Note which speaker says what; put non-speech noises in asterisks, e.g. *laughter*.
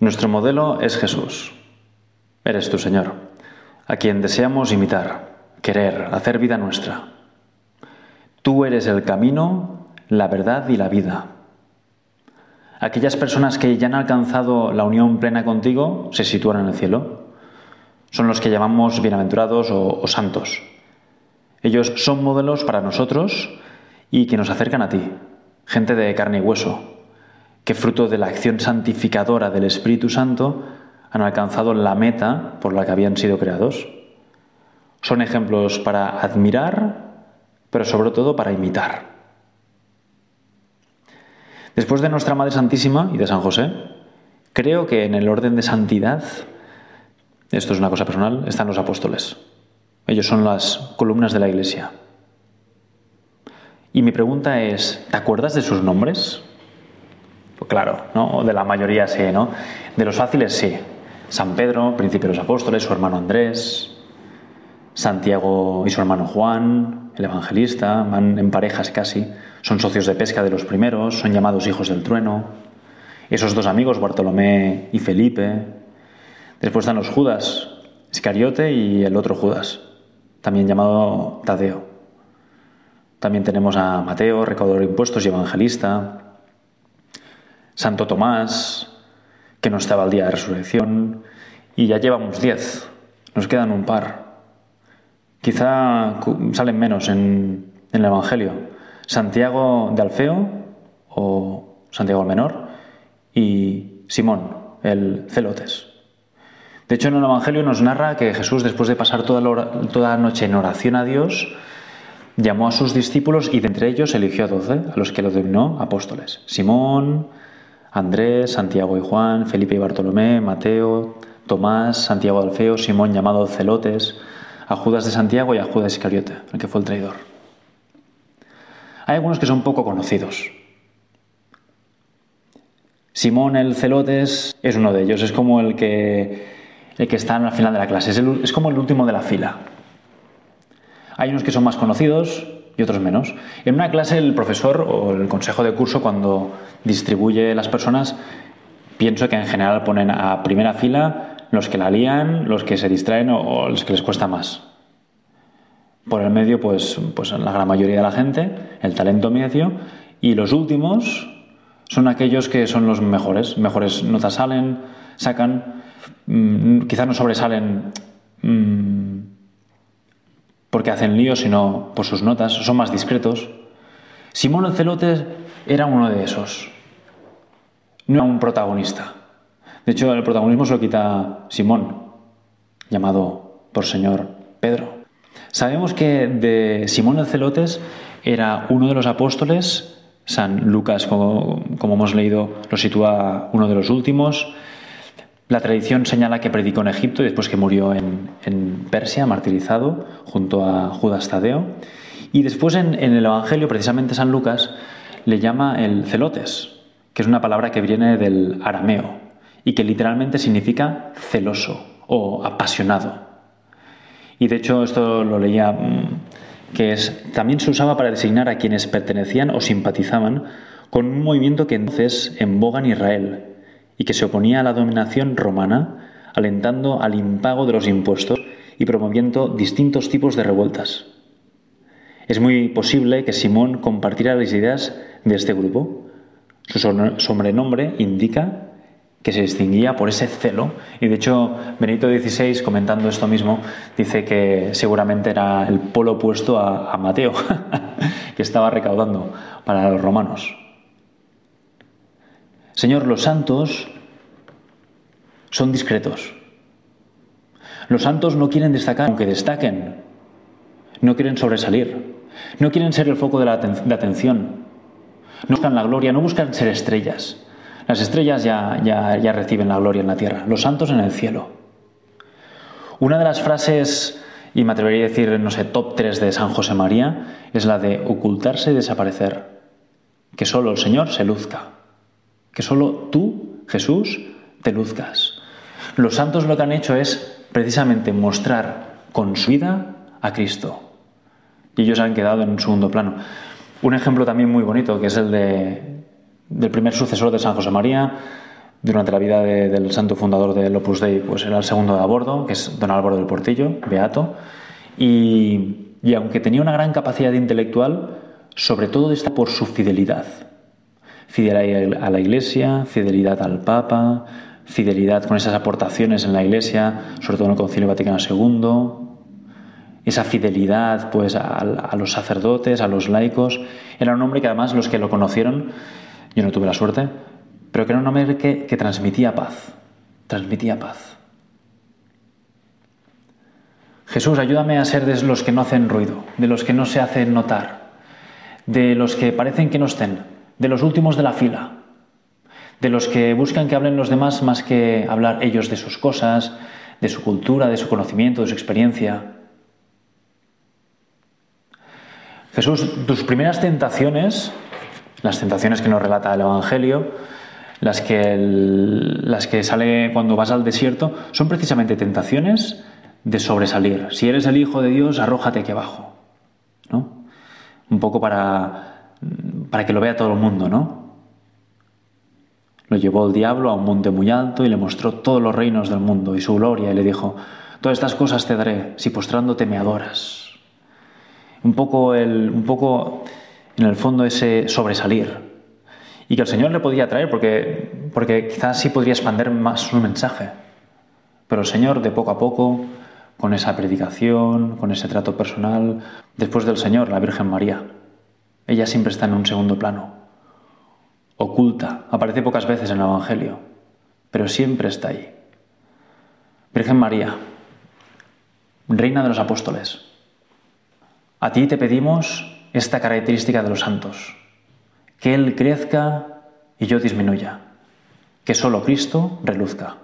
Speaker 1: Nuestro modelo es Jesús. Eres tu Señor, a quien deseamos imitar, querer, hacer vida nuestra. Tú eres el camino, la verdad y la vida. Aquellas personas que ya han alcanzado la unión plena contigo se sitúan en el cielo. Son los que llamamos bienaventurados o, o santos. Ellos son modelos para nosotros y que nos acercan a ti, gente de carne y hueso, que fruto de la acción santificadora del Espíritu Santo han alcanzado la meta por la que habían sido creados. Son ejemplos para admirar, pero sobre todo para imitar. Después de nuestra Madre Santísima y de San José, creo que en el orden de santidad, esto es una cosa personal, están los apóstoles. Ellos son las columnas de la Iglesia. Y mi pregunta es, ¿te acuerdas de sus nombres? Claro, ¿no? De la mayoría sí, ¿no? De los fáciles sí. San Pedro, príncipe de los apóstoles, su hermano Andrés, Santiago y su hermano Juan, el evangelista, van en parejas casi, son socios de pesca de los primeros, son llamados hijos del trueno. Esos dos amigos, Bartolomé y Felipe. Después están los Judas, Iscariote y el otro Judas, también llamado Tadeo. También tenemos a Mateo, recaudador de impuestos y evangelista. Santo Tomás, que no estaba al día de resurrección. Y ya llevamos diez. Nos quedan un par. Quizá salen menos en, el Evangelio. Santiago de Alfeo o Santiago el Menor y Simón, el Celotes. De hecho, en el Evangelio nos narra que Jesús, después de pasar toda la, toda la noche en oración a Dios, llamó a sus discípulos y de entre ellos eligió a doce, a los que lo denominó apóstoles. Simón, Andrés, Santiago y Juan, Felipe y Bartolomé, Mateo, Tomás, Santiago Alfeo, Simón llamado Celotes, a Judas de Santiago y a Judas Iscariote, el que fue el traidor. Hay algunos que son poco conocidos. Simón el Celotes es uno de ellos, es como el que, el que está al final de la clase, es como el último de la fila. Hay unos que son más conocidos y otros menos. En una clase el profesor o el consejo de curso cuando distribuye las personas, pienso que en general ponen a primera fila los que la lían, los que se distraen o, los que les cuesta más. Por el medio, pues, pues la gran mayoría de la gente, el talento medio, y los últimos son aquellos que son los mejores, mejores notas salen, sacan, mmm, quizás no sobresalen mmm, porque hacen líos, sino por sus notas, son más discretos. Simón el Celote era uno de esos, no era un protagonista. De hecho, el protagonismo se lo quita Simón, llamado por señor Pedro. Sabemos que de Simón el Celotes era uno de los apóstoles, San Lucas, como hemos leído, lo sitúa uno de los últimos. La tradición señala que predicó en Egipto y después que murió en, Persia, martirizado, junto a Judas Tadeo. Y después en, el Evangelio, precisamente San Lucas, le llama el celotes, que es una palabra que viene del arameo y que literalmente significa celoso o apasionado. Y de hecho esto lo leía que es, también se usaba para designar a quienes pertenecían o simpatizaban con un movimiento que entonces en boga en Israel y que se oponía a la dominación romana, alentando al impago de los impuestos y promoviendo distintos tipos de revueltas. Es muy posible que Simón compartiera las ideas de este grupo. Su sobrenombre indica que se distinguía por ese celo. Y de hecho, Benito XVI, comentando esto mismo, dice que seguramente era el polo opuesto a, a Mateo, *laughs* que estaba recaudando para los romanos. Señor, los santos son discretos. Los santos no quieren destacar, aunque destaquen. No quieren sobresalir. No quieren ser el foco de la atención. No buscan la gloria, no buscan ser estrellas. Las estrellas ya, ya, ya reciben la gloria en la tierra, los santos en el cielo. Una de las frases, y me atrevería a decir, no sé, top 3 de San José María, es la de ocultarse y desaparecer. Que solo el Señor se luzca. Que solo tú, Jesús, te luzcas. Los santos lo que han hecho es precisamente mostrar con su vida a Cristo. Y ellos han quedado en un segundo plano. Un ejemplo también muy bonito, que es el de, del primer sucesor de San José María, durante la vida del santo fundador del Opus Dei, pues era el segundo de a bordo, que es don Álvaro del Portillo, beato, y, y aunque tenía una gran capacidad intelectual, sobre todo está por su fidelidad. Fidelidad a la Iglesia, fidelidad al Papa, fidelidad con esas aportaciones en la Iglesia, sobre todo en el Concilio Vaticano II, esa fidelidad pues a, los sacerdotes, a los laicos. Era un hombre que además los que lo conocieron, yo no tuve la suerte, pero que era un hombre que, que transmitía paz, transmitía paz. Jesús, ayúdame a ser de los que no hacen ruido, de los que no se hacen notar, de los que parecen que no estén, de los últimos de la fila, de los que buscan que hablen los demás más que hablar ellos de sus cosas, de su cultura, de su conocimiento, de su experiencia. Jesús, tus primeras tentaciones, las tentaciones que nos relata el Evangelio, las que, las que sale cuando vas al desierto, son precisamente tentaciones de sobresalir. Si eres el Hijo de Dios, arrójate aquí abajo. ¿no? Un poco para, para que lo vea todo el mundo, ¿no? Lo llevó el diablo a un monte muy alto y le mostró todos los reinos del mundo y su gloria y le dijo, todas estas cosas te daré si postrándote me adoras un poco, el, un poco en el fondo ese sobresalir. Y que el Señor le podía traer, porque, porque quizás sí podría expandir más su mensaje. Pero el Señor, de poco a poco, con esa predicación, con ese trato personal, después del Señor, la Virgen María. Ella siempre está en un segundo plano, oculta, aparece pocas veces en el Evangelio, pero siempre está ahí. Virgen María, Reina de los Apóstoles, a ti te pedimos esta característica de los santos, que Él crezca y yo disminuya, que solo Cristo reluzca.